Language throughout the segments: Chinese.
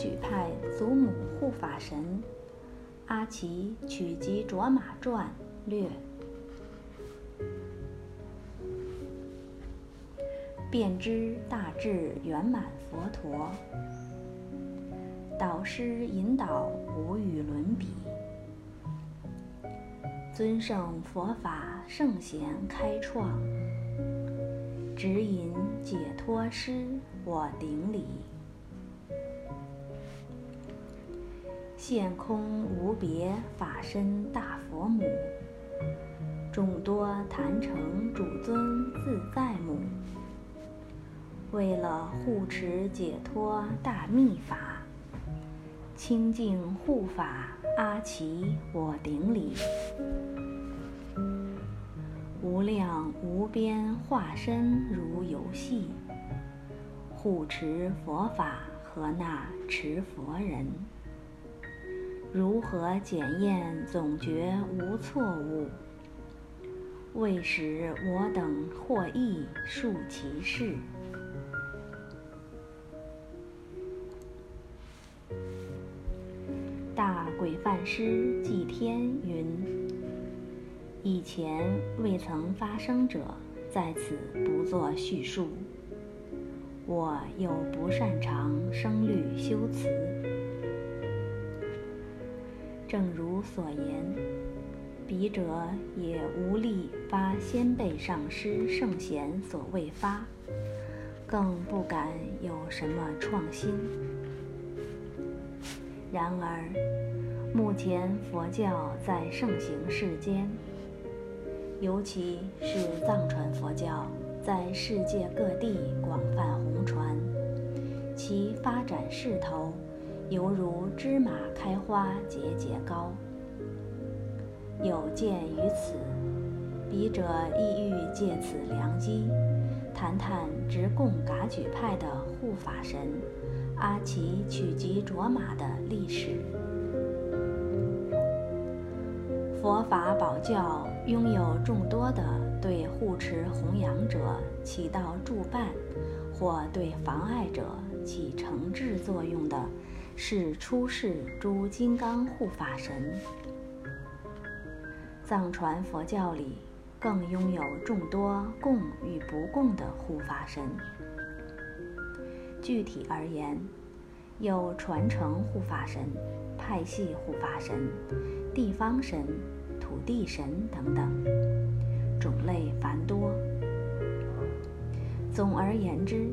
举派祖母护法神阿奇取集卓玛传略。便知大智圆满佛陀，导师引导无与伦比。尊胜佛法圣贤开创，指引解脱师我顶礼。现空无别法身大佛母，众多坛城主尊自在母。为了护持解脱大秘法，清净护法阿奇我顶礼。无量无边化身如游戏，护持佛法和那持佛人。如何检验总觉无错误？为使我等获益述其事。大鬼梵师祭天云：“以前未曾发生者，在此不做叙述。我又不擅长声律修辞。正如所言，笔者也无力发先辈上师圣贤所未发，更不敢有什么创新。”然而，目前佛教在盛行世间，尤其是藏传佛教在世界各地广泛红传，其发展势头犹如芝麻开花节节高。有鉴于此，笔者意欲借此良机，谈谈直贡噶举派的护法神。阿奇曲吉卓玛的历史。佛法宝教拥有众多的对护持弘扬者起到助伴，或对妨碍者起惩治作用的，是出世诸金刚护法神。藏传佛教里更拥有众多供与不供的护法神。具体而言，有传承护法神、派系护法神、地方神、土地神等等，种类繁多。总而言之，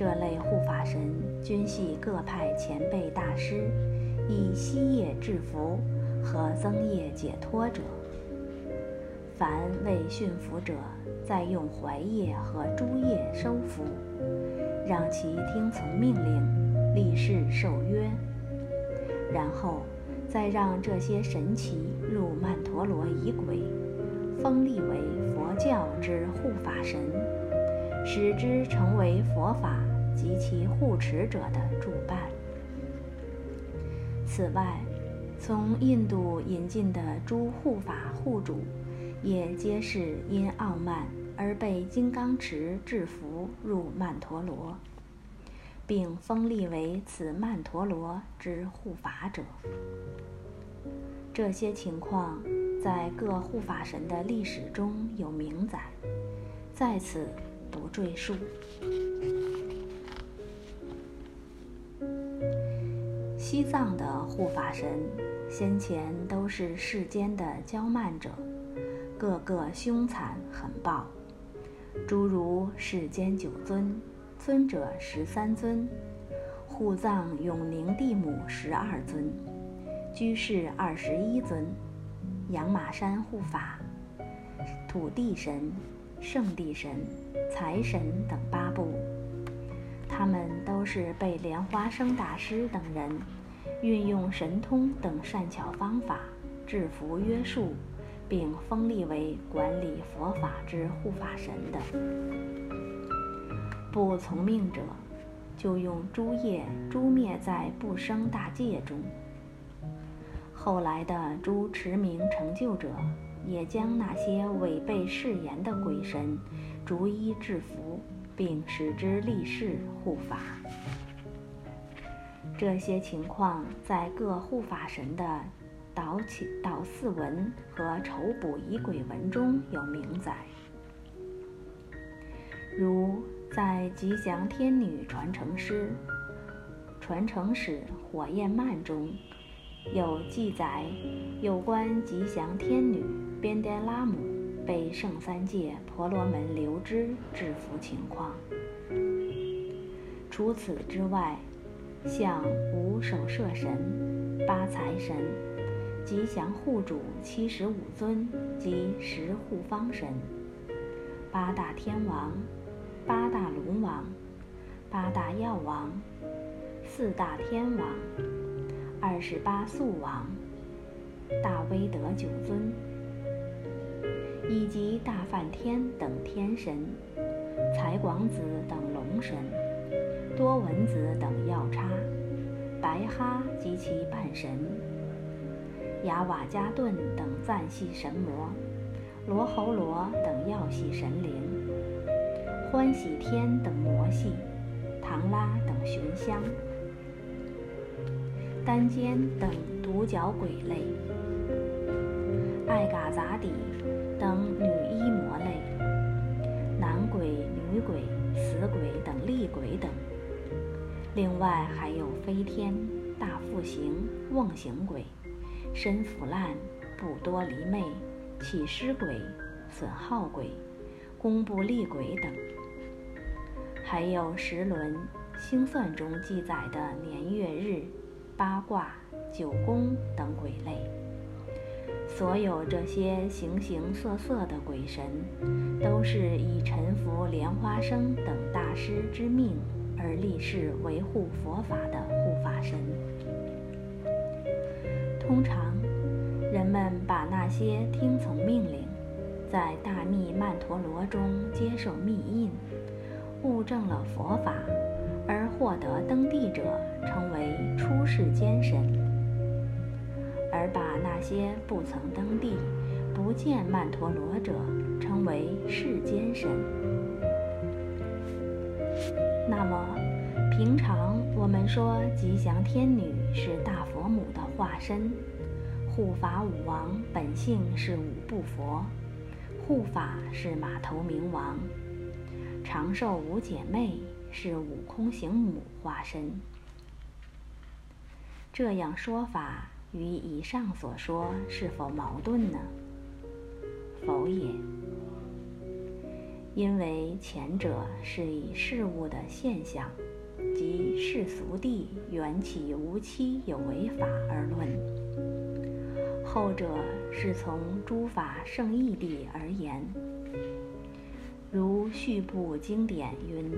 这类护法神均系各派前辈大师以息业制福和增业解脱者。凡为驯服者，再用怀业和诸业收服。让其听从命令，立誓受约，然后再让这些神奇入曼陀罗仪轨，封立为佛教之护法神，使之成为佛法及其护持者的助伴。此外，从印度引进的诸护法护主，也皆是因傲慢。而被金刚持制服入曼陀罗，并封立为此曼陀罗之护法者。这些情况在各护法神的历史中有明载，在此不赘述。西藏的护法神先前都是世间的骄慢者，个个凶残狠暴。诸如世间九尊，尊者十三尊；护藏永宁地母十二尊；居士二十一尊；养马山护法、土地神、圣地神、财神等八部，他们都是被莲花生大师等人运用神通等善巧方法制服约束。并封立为管理佛法之护法神的，不从命者，就用诸业诛灭在不生大戒中。后来的诸持名成就者，也将那些违背誓言的鬼神逐一制服，并使之立誓护法。这些情况在各护法神的导起导祀文和筹补仪轨文中有明载，如在吉祥天女传承诗、传承史火焰漫中有记载有关吉祥天女边颠拉姆被圣三界婆罗门留之制服情况。除此之外，像五首舍神、八财神、吉祥护主七十五尊及十护方神、八大天王、八大龙王、八大药王、四大天王、二十八宿王、大威德九尊，以及大梵天等天神、财广子等龙神。多闻子等药叉，白哈及其伴神，雅瓦加顿等赞系神魔，罗侯罗等药系神灵，欢喜天等魔系，唐拉等寻香，丹间等独角鬼类，艾嘎杂底等女医魔类，男鬼、女鬼、死鬼等厉鬼等。另外还有飞天、大复行、妄行鬼、身腐烂、不多离昧、起尸鬼、损耗鬼、公布厉鬼等，还有时轮、星算中记载的年月日、八卦、九宫等鬼类。所有这些形形色色的鬼神，都是以臣服莲花生等大师之命。而立誓维护佛法的护法神，通常人们把那些听从命令，在大密曼陀罗中接受密印，悟证了佛法而获得登地者，称为出世间神；而把那些不曾登地、不见曼陀罗者，称为世间神。那么，平常我们说吉祥天女是大佛母的化身，护法五王本性是五部佛，护法是马头明王，长寿五姐妹是五空行母化身。这样说法与以上所说是否矛盾呢？否也。因为前者是以事物的现象，即世俗地缘起无期有为法而论；后者是从诸法圣义地而言。如续部经典云：“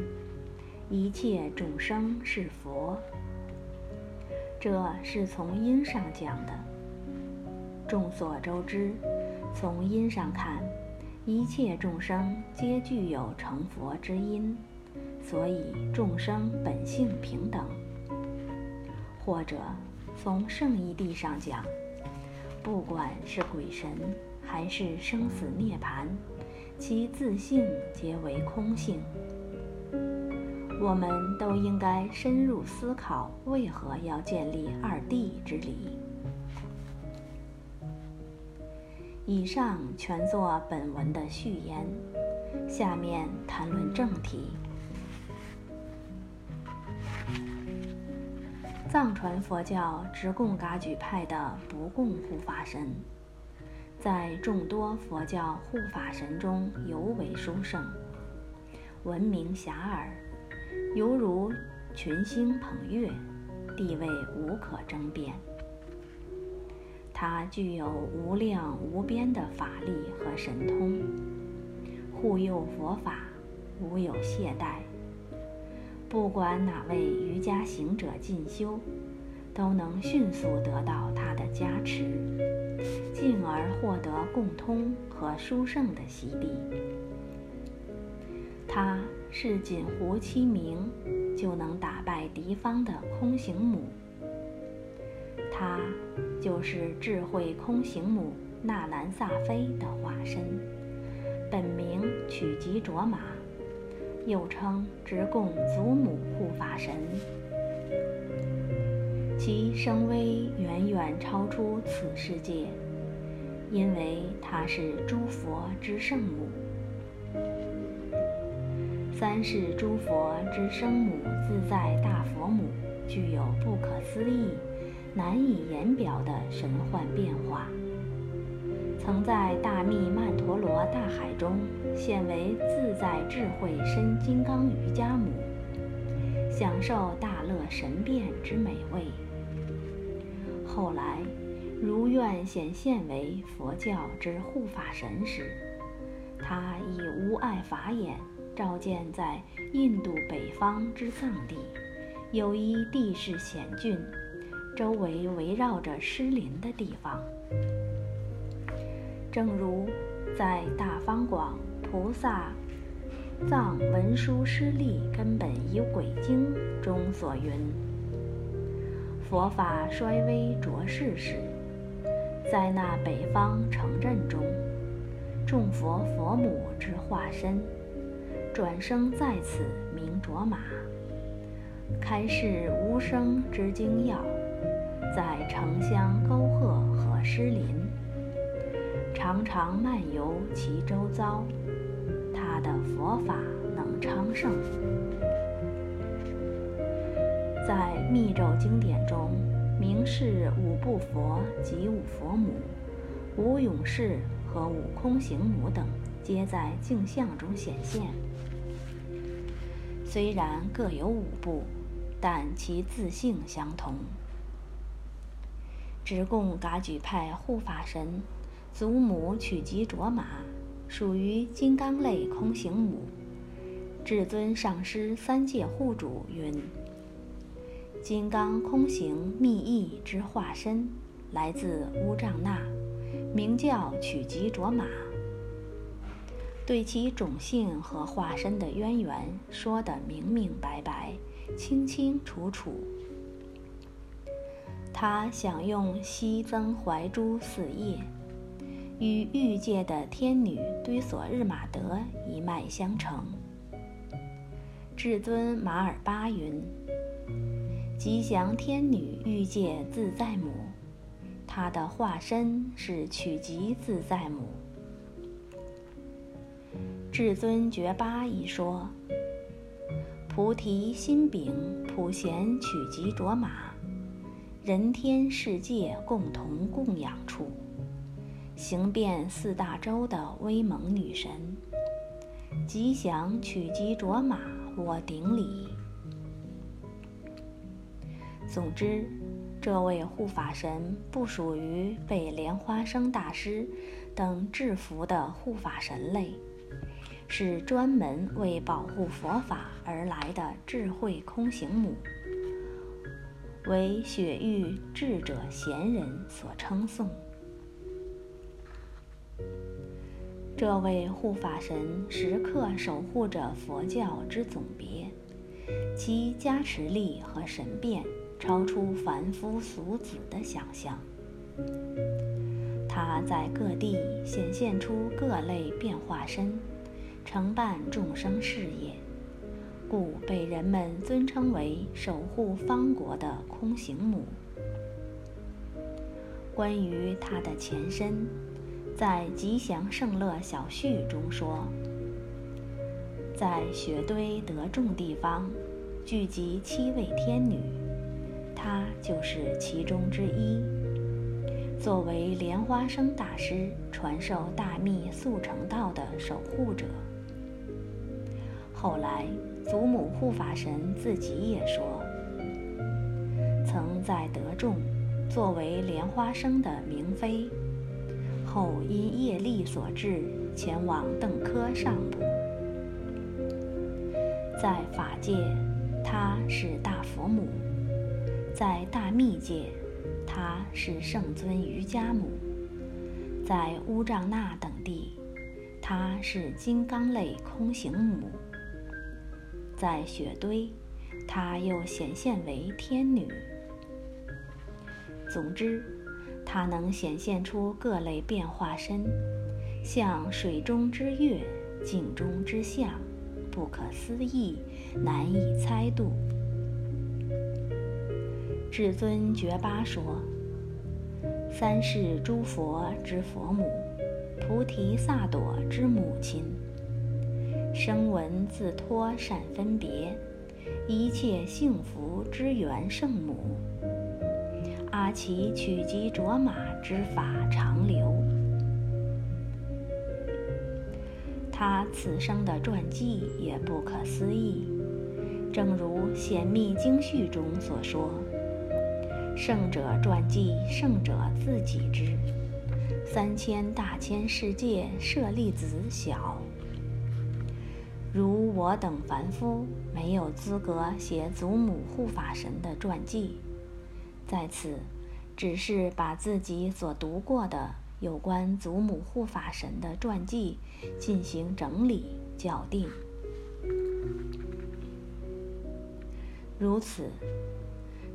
一切众生是佛。”这是从因上讲的。众所周知，从因上看。一切众生皆具有成佛之因，所以众生本性平等。或者从圣义地上讲，不管是鬼神还是生死涅槃，其自性皆为空性。我们都应该深入思考，为何要建立二谛之理。以上全作本文的序言，下面谈论正题。藏传佛教直贡噶举派的不共护法神，在众多佛教护法神中尤为殊胜，闻名遐迩，犹如群星捧月，地位无可争辩。他具有无量无边的法力和神通，护佑佛法，无有懈怠。不管哪位瑜伽行者进修，都能迅速得到他的加持，进而获得共通和殊胜的洗礼。他是锦湖七名就能打败敌方的空行母。他就是智慧空行母纳兰萨菲的化身，本名曲吉卓玛，又称直贡祖母护法神。其声威远远超出此世界，因为她是诸佛之圣母。三世诸佛之生母自在大佛母，具有不可思议、难以言表的神幻变化。曾在大密曼陀罗大海中现为自在智慧身金刚瑜伽母，享受大乐神变之美味。后来，如愿显现为佛教之护法神时，他以无碍法眼照见在印度北方之藏地，有一地势险峻、周围围绕着湿林的地方。正如在《大方广菩萨藏文殊师利根本仪轨经》中所云。佛法衰微浊世时，在那北方城镇中，众佛佛母之化身，转生在此名卓玛，开示无声之精要，在城乡沟壑和湿林，常常漫游其周遭，他的佛法能昌盛。在密咒经典中，明示五部佛及五佛母、五勇士和五空行母等，皆在镜像中显现。虽然各有五部，但其自性相同。直贡噶举派护法神祖母曲吉卓玛，属于金刚类空行母。至尊上师三界护主云。金刚空行密意之化身，来自乌藏那，名叫曲吉卓玛。对其种姓和化身的渊源说得明明白白、清清楚楚。他享用西增怀珠四叶，与欲界的天女堆索日玛德一脉相承。至尊马尔巴云。吉祥天女欲界自在母，她的化身是曲吉自在母。至尊觉八一说：菩提心禀普贤取吉卓玛，人天世界共同供养处，行遍四大洲的威猛女神。吉祥取吉卓玛，我顶礼。总之，这位护法神不属于被莲花生大师等制服的护法神类，是专门为保护佛法而来的智慧空行母，为雪域智者贤人所称颂。这位护法神时刻守护着佛教之总别，其加持力和神变。超出凡夫俗子的想象，他在各地显现出各类变化身，承办众生事业，故被人们尊称为守护方国的空行母。关于他的前身，在《吉祥圣乐小序》中说，在雪堆得众地方，聚集七位天女。她就是其中之一。作为莲花生大师传授大密速成道的守护者，后来祖母护法神自己也说，曾在德众作为莲花生的明妃，后因业力所致前往邓科上补。在法界，她是大佛母。在大密界，她是圣尊瑜伽母；在乌藏那等地，她是金刚类空行母；在雪堆，她又显现为天女。总之，她能显现出各类变化身，像水中之月、镜中之象，不可思议，难以猜度。至尊觉巴说：“三世诸佛之佛母，菩提萨埵之母亲，声闻自托善分别，一切幸福之源圣母，阿奇取集卓玛之法长流。”他此生的传记也不可思议，正如《显密经序》中所说。圣者传记，圣者自己知。三千大千世界舍利子小，如我等凡夫没有资格写祖母护法神的传记，在此，只是把自己所读过的有关祖母护法神的传记进行整理校订，如此。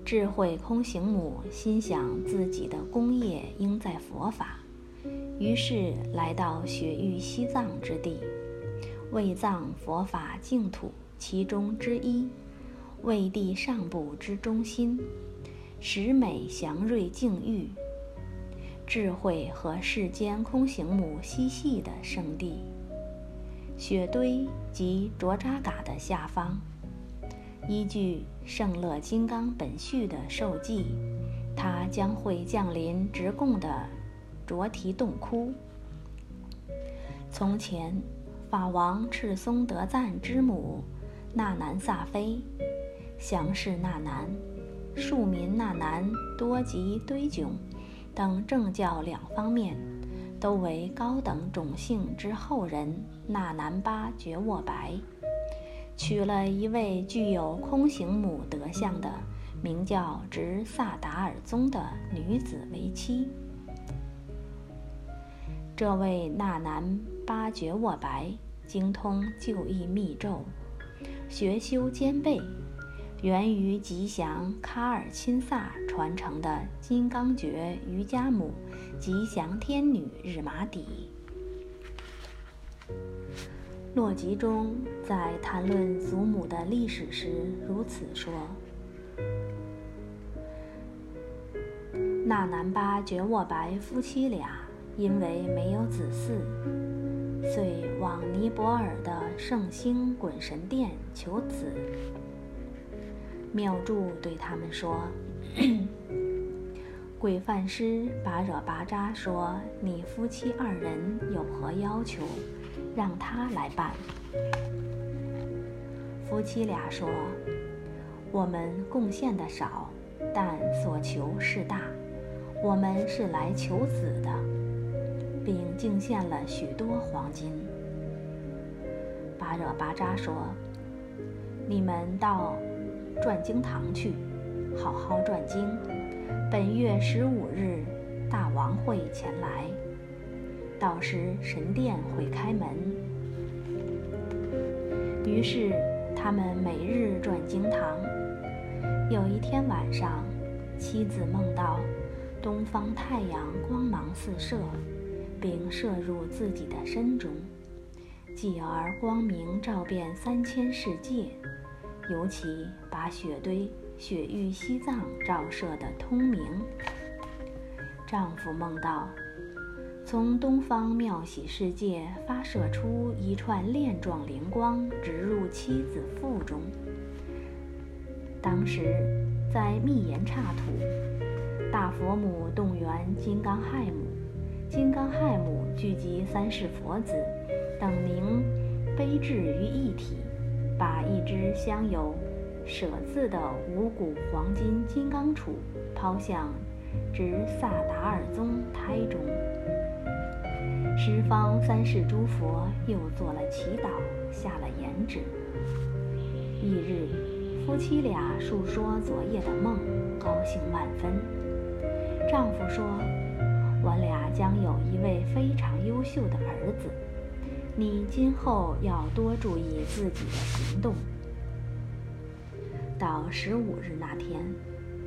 智慧空行母心想自己的功业应在佛法，于是来到雪域西藏之地，卫藏佛法净土其中之一，卫地上部之中心，十美祥瑞境域，智慧和世间空行母嬉戏的圣地，雪堆及卓扎嘎的下方。依据圣乐金刚本序的授记，它将会降临直贡的卓提洞窟。从前，法王赤松德赞之母纳南萨菲、祥氏纳南、庶民纳南多吉堆迥等政教两方面，都为高等种姓之后人纳南巴觉沃白。娶了一位具有空行母德相的，名叫直萨达尔宗的女子为妻。这位纳南巴觉沃白精通就义密咒，学修兼备，源于吉祥卡尔钦萨传承的金刚觉瑜伽母吉祥天女日玛底。洛吉中在谈论祖母的历史时如此说：那南巴觉沃白夫妻俩因为没有子嗣，遂往尼泊尔的圣星滚神殿求子。妙祝对他们说：“ 贵范师巴惹巴扎说，你夫妻二人有何要求？”让他来办。夫妻俩说：“我们贡献的少，但所求是大。我们是来求子的，并敬献了许多黄金。”巴惹巴扎说：“你们到转经堂去，好好转经。本月十五日，大王会前来。”到时神殿会开门。于是他们每日转经堂。有一天晚上，妻子梦到东方太阳光芒四射，并射入自己的身中，继而光明照遍三千世界，尤其把雪堆、雪域西藏照射得通明。丈夫梦到。从东方妙喜世界发射出一串链状灵光，直入妻子腹中。当时在密延刹土，大佛母动员金刚亥母，金刚亥母聚集三世佛子等名悲智于一体，把一只镶有“舍”字的五谷黄金金刚杵抛向直萨达尔宗胎中。十方三世诸佛又做了祈祷，下了言旨。翌日，夫妻俩述说昨夜的梦，高兴万分。丈夫说：“我俩将有一位非常优秀的儿子，你今后要多注意自己的行动。”到十五日那天，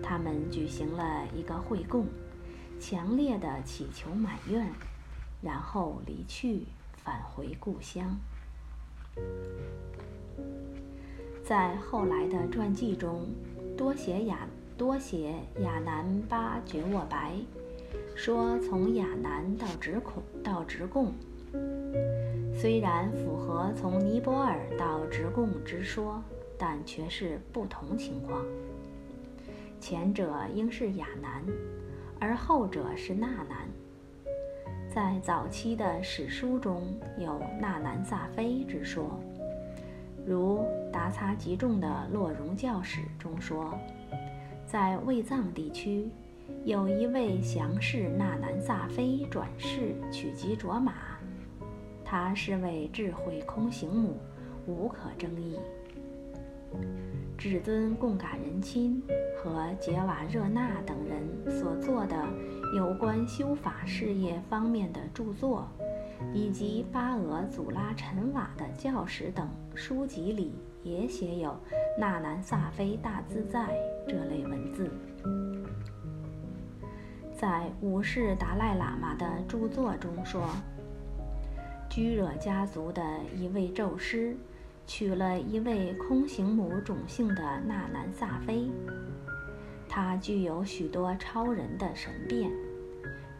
他们举行了一个会供，强烈的祈求满愿。然后离去，返回故乡。在后来的传记中，多写雅多写亚南巴觉沃白，说从亚南到直孔到直贡，虽然符合从尼泊尔到直贡之说，但却是不同情况。前者应是亚南，而后者是纳南。在早期的史书中有纳南萨菲之说，如达擦集中的《洛荣教史》中说，在卫藏地区有一位降氏纳南萨菲转世取吉卓玛，他是位智慧空行母，无可争议。至尊贡嘎仁钦和杰瓦热那等人所做的有关修法事业方面的著作，以及巴俄祖拉陈瓦的教史等书籍里，也写有“纳南萨菲大自在”这类文字。在五世达赖喇嘛的著作中说，居惹家族的一位咒师。娶了一位空行母种姓的纳南萨菲，他具有许多超人的神变，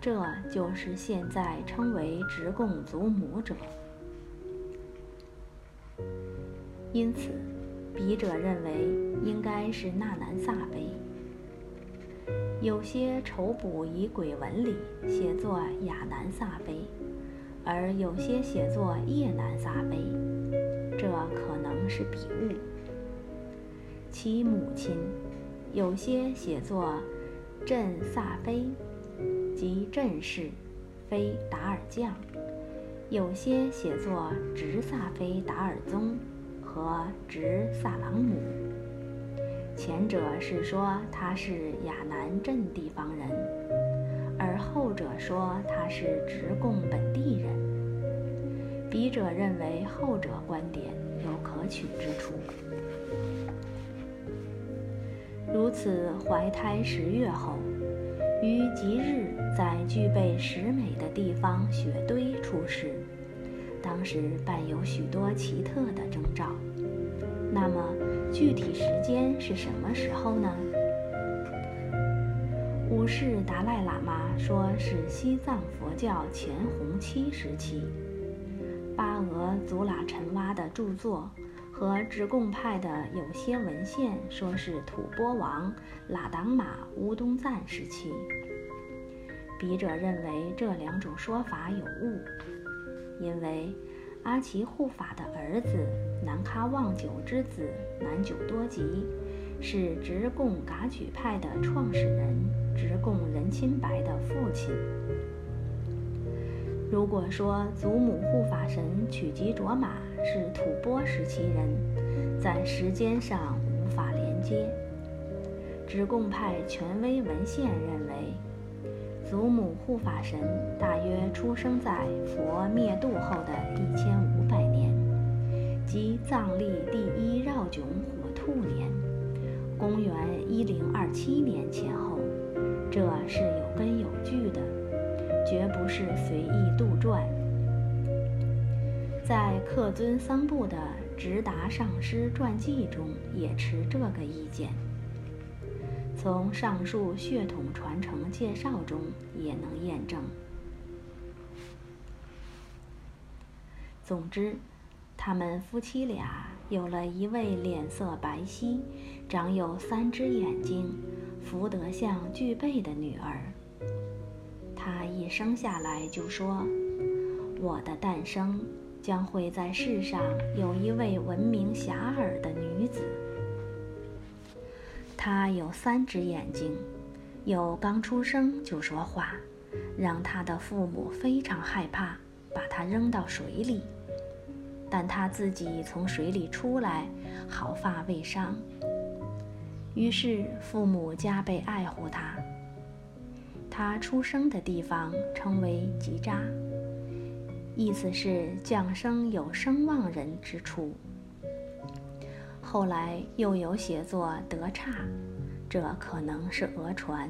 这就是现在称为直贡祖母者。因此，笔者认为应该是纳南萨菲。有些筹卜以鬼文里写作亚南萨非，而有些写作叶南萨非。这可能是笔误。其母亲有些写作镇萨非，即镇氏，非达尔将；有些写作直萨非达尔宗和直萨朗姆。前者是说他是亚南镇地方人，而后者说他是直贡本地人。笔者认为后者观点有可取之处。如此怀胎十月后，于吉日在具备十美的地方雪堆出世，当时伴有许多奇特的征兆。那么具体时间是什么时候呢？五世达赖喇嘛说是西藏佛教前弘期时期。巴俄祖拉陈哇的著作和直贡派的有些文献说是吐蕃王喇当玛乌东赞时期。笔者认为这两种说法有误，因为阿奇护法的儿子南喀旺久之子南久多吉是直贡噶举派的创始人直贡仁钦白的父亲。如果说祖母护法神曲吉卓玛是吐蕃时期人，在时间上无法连接。直贡派权威文献认为，祖母护法神大约出生在佛灭度后的一千五百年，即藏历第一绕迥火兔年，公元一零二七年前后，这是有根有据的。绝不是随意杜撰。在克尊桑布的直达上师传记中也持这个意见。从上述血统传承介绍中也能验证。总之，他们夫妻俩有了一位脸色白皙、长有三只眼睛、福德相具备的女儿。他一生下来就说：“我的诞生将会在世上有一位闻名遐迩的女子。他有三只眼睛，有刚出生就说话，让他的父母非常害怕，把他扔到水里。但他自己从水里出来，毫发未伤。于是父母加倍爱护他。”他出生的地方称为吉扎，意思是降生有声望人之处。后来又有写作德刹，这可能是讹传。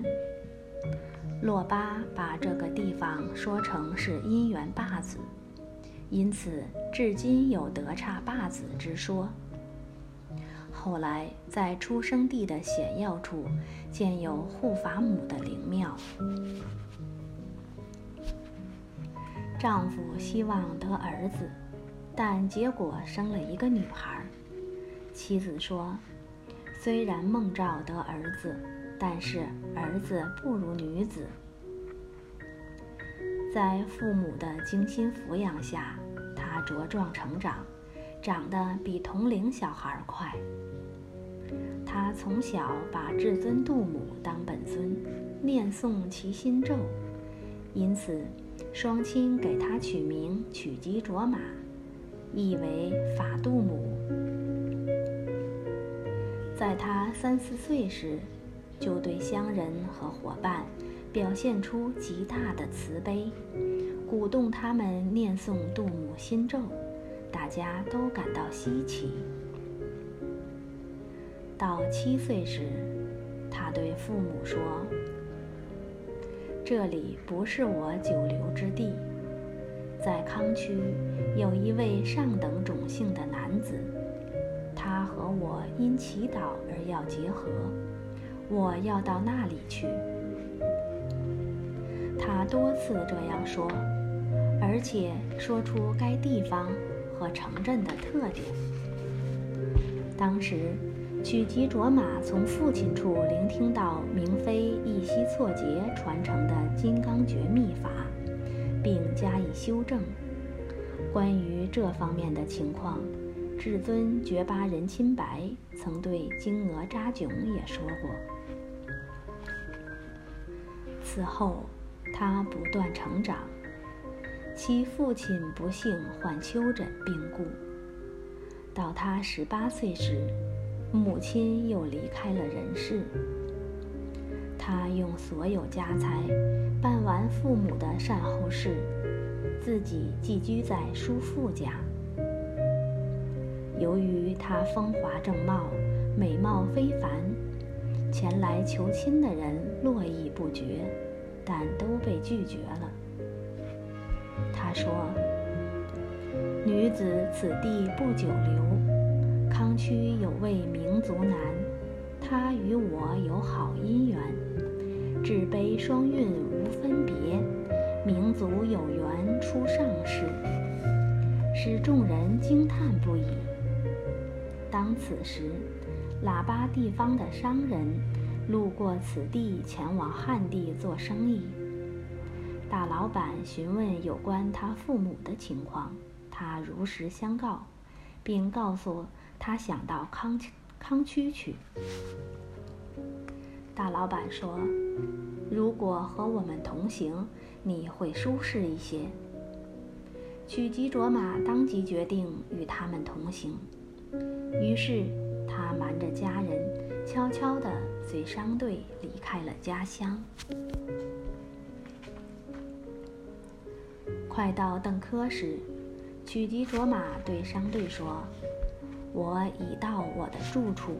洛巴把这个地方说成是姻缘坝子，因此至今有德刹坝子之说。后来在出生地的险要处建有护法母的灵庙。丈夫希望得儿子，但结果生了一个女孩。妻子说：“虽然孟兆得儿子，但是儿子不如女子。”在父母的精心抚养下，他茁壮成长，长得比同龄小孩快。他从小把至尊杜母当本尊，念诵其心咒，因此。双亲给他取名曲吉卓玛，意为法度母。在他三四岁时，就对乡人和伙伴表现出极大的慈悲，鼓动他们念诵杜母心咒，大家都感到稀奇。到七岁时，他对父母说。这里不是我久留之地，在康区有一位上等种姓的男子，我因祈祷而要结合，我要到那里去。他多次这样说，而且说出该地方和城镇的特点。当时。曲吉卓玛从父亲处聆听到明妃一西错节传承的金刚诀秘法，并加以修正。关于这方面的情况，至尊觉巴仁钦白曾对金额扎囧也说过。此后，他不断成长，其父亲不幸患丘疹病故。到他十八岁时，母亲又离开了人世。他用所有家财办完父母的善后事，自己寄居在叔父家。由于他风华正茂、美貌非凡，前来求亲的人络绎不绝，但都被拒绝了。他说：“女子此地不久留。”康区有位名族男，他与我有好姻缘，至悲双运无分别，名族有缘出上世，使众人惊叹不已。当此时，喇叭地方的商人路过此地，前往汉地做生意。大老板询问有关他父母的情况，他如实相告，并告诉。他想到康康区去。大老板说：“如果和我们同行，你会舒适一些。”曲吉卓玛当即决定与他们同行。于是他瞒着家人，悄悄地随商队离开了家乡。快到邓科时，曲吉卓玛对商队说。我已到我的住处，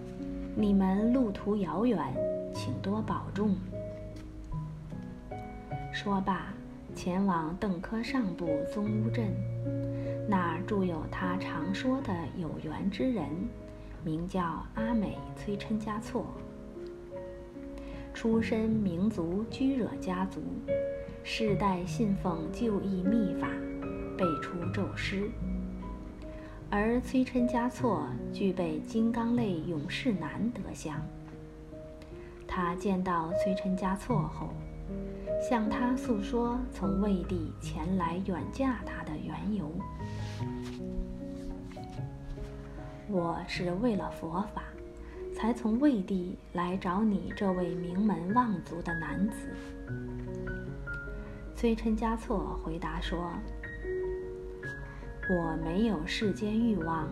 你们路途遥远，请多保重。说罢，前往邓科上部宗乌镇，那住有他常说的有缘之人，名叫阿美崔琛加措，出身民族居惹家族，世代信奉旧义秘法，背出咒诗。而崔琛加措具备金刚类勇士男德相。他见到崔琛加措后，向他诉说从魏地前来远嫁他的缘由。我是为了佛法，才从魏地来找你这位名门望族的男子。崔琛加措回答说。我没有世间欲望，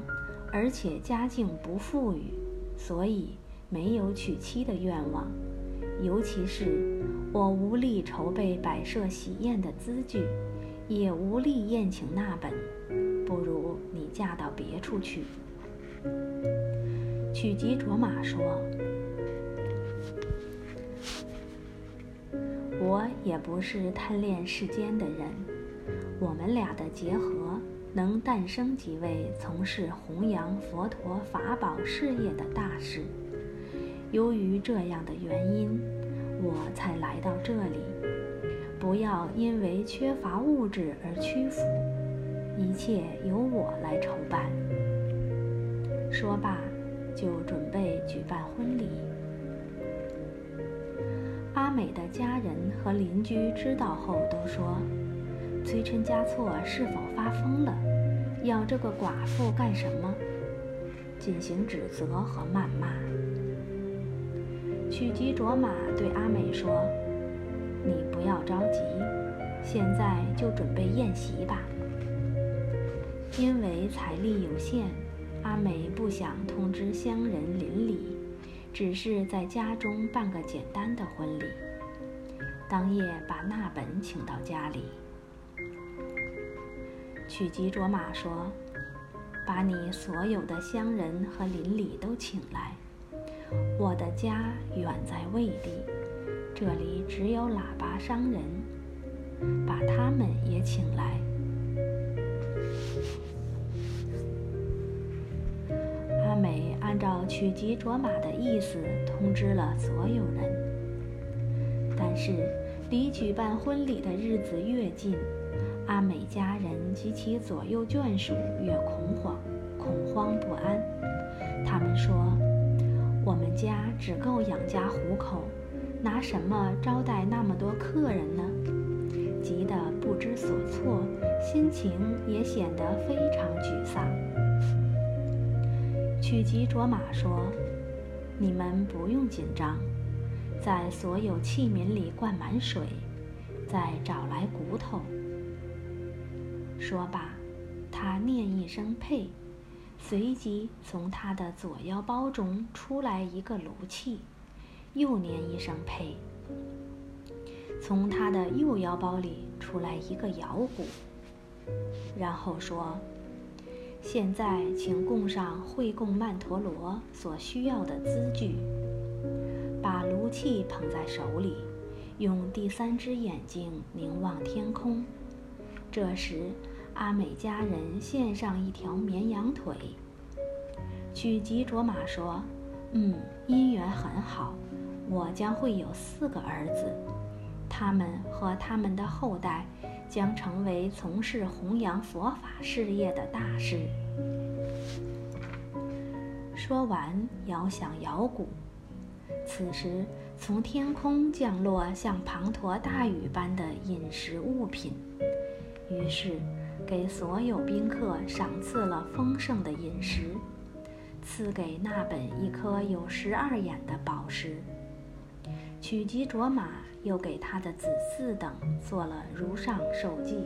而且家境不富裕，所以没有娶妻的愿望。尤其是我无力筹备摆设喜宴的资具，也无力宴请那本，不如你嫁到别处去。曲吉卓玛说：“我也不是贪恋世间的人，我们俩的结合。”能诞生几位从事弘扬佛陀法宝事业的大师。由于这样的原因，我才来到这里。不要因为缺乏物质而屈服，一切由我来筹办。说罢，就准备举办婚礼。阿美的家人和邻居知道后都说：“崔琛嘉措是否发疯了？要这个寡妇干什么？”进行指责和谩骂。曲吉卓玛对阿美说：“你不要着急，现在就准备宴席吧。因为财力有限，阿美不想通知乡人邻里。”只是在家中办个简单的婚礼，当夜把那本请到家里。曲吉卓玛说：“把你所有的乡人和邻里都请来，我的家远在魏地，这里只有喇叭商人，把他们也请来。”阿美按照曲吉卓玛的意思通知了所有人，但是离举办婚礼的日子越近，阿美家人及其左右眷属越恐慌、恐慌不安。他们说：“我们家只够养家糊口，拿什么招待那么多客人呢？”急得不知所措，心情也显得非常沮丧。曲吉卓玛说：“你们不用紧张，在所有器皿里灌满水，再找来骨头。”说罢，他念一声“呸”，随即从他的左腰包中出来一个炉器，又念一声“呸”，从他的右腰包里出来一个摇鼓，然后说。现在，请供上会供曼陀罗所需要的资具。把炉器捧在手里，用第三只眼睛凝望天空。这时，阿美家人献上一条绵羊腿。曲吉卓玛说：“嗯，姻缘很好，我将会有四个儿子，他们和他们的后代。”将成为从事弘扬佛法事业的大师。说完，摇响摇鼓。此时，从天空降落像滂沱大雨般的饮食物品，于是给所有宾客赏赐了丰盛的饮食，赐给那本一颗有十二眼的宝石。曲吉卓玛又给他的子嗣等做了如上授记。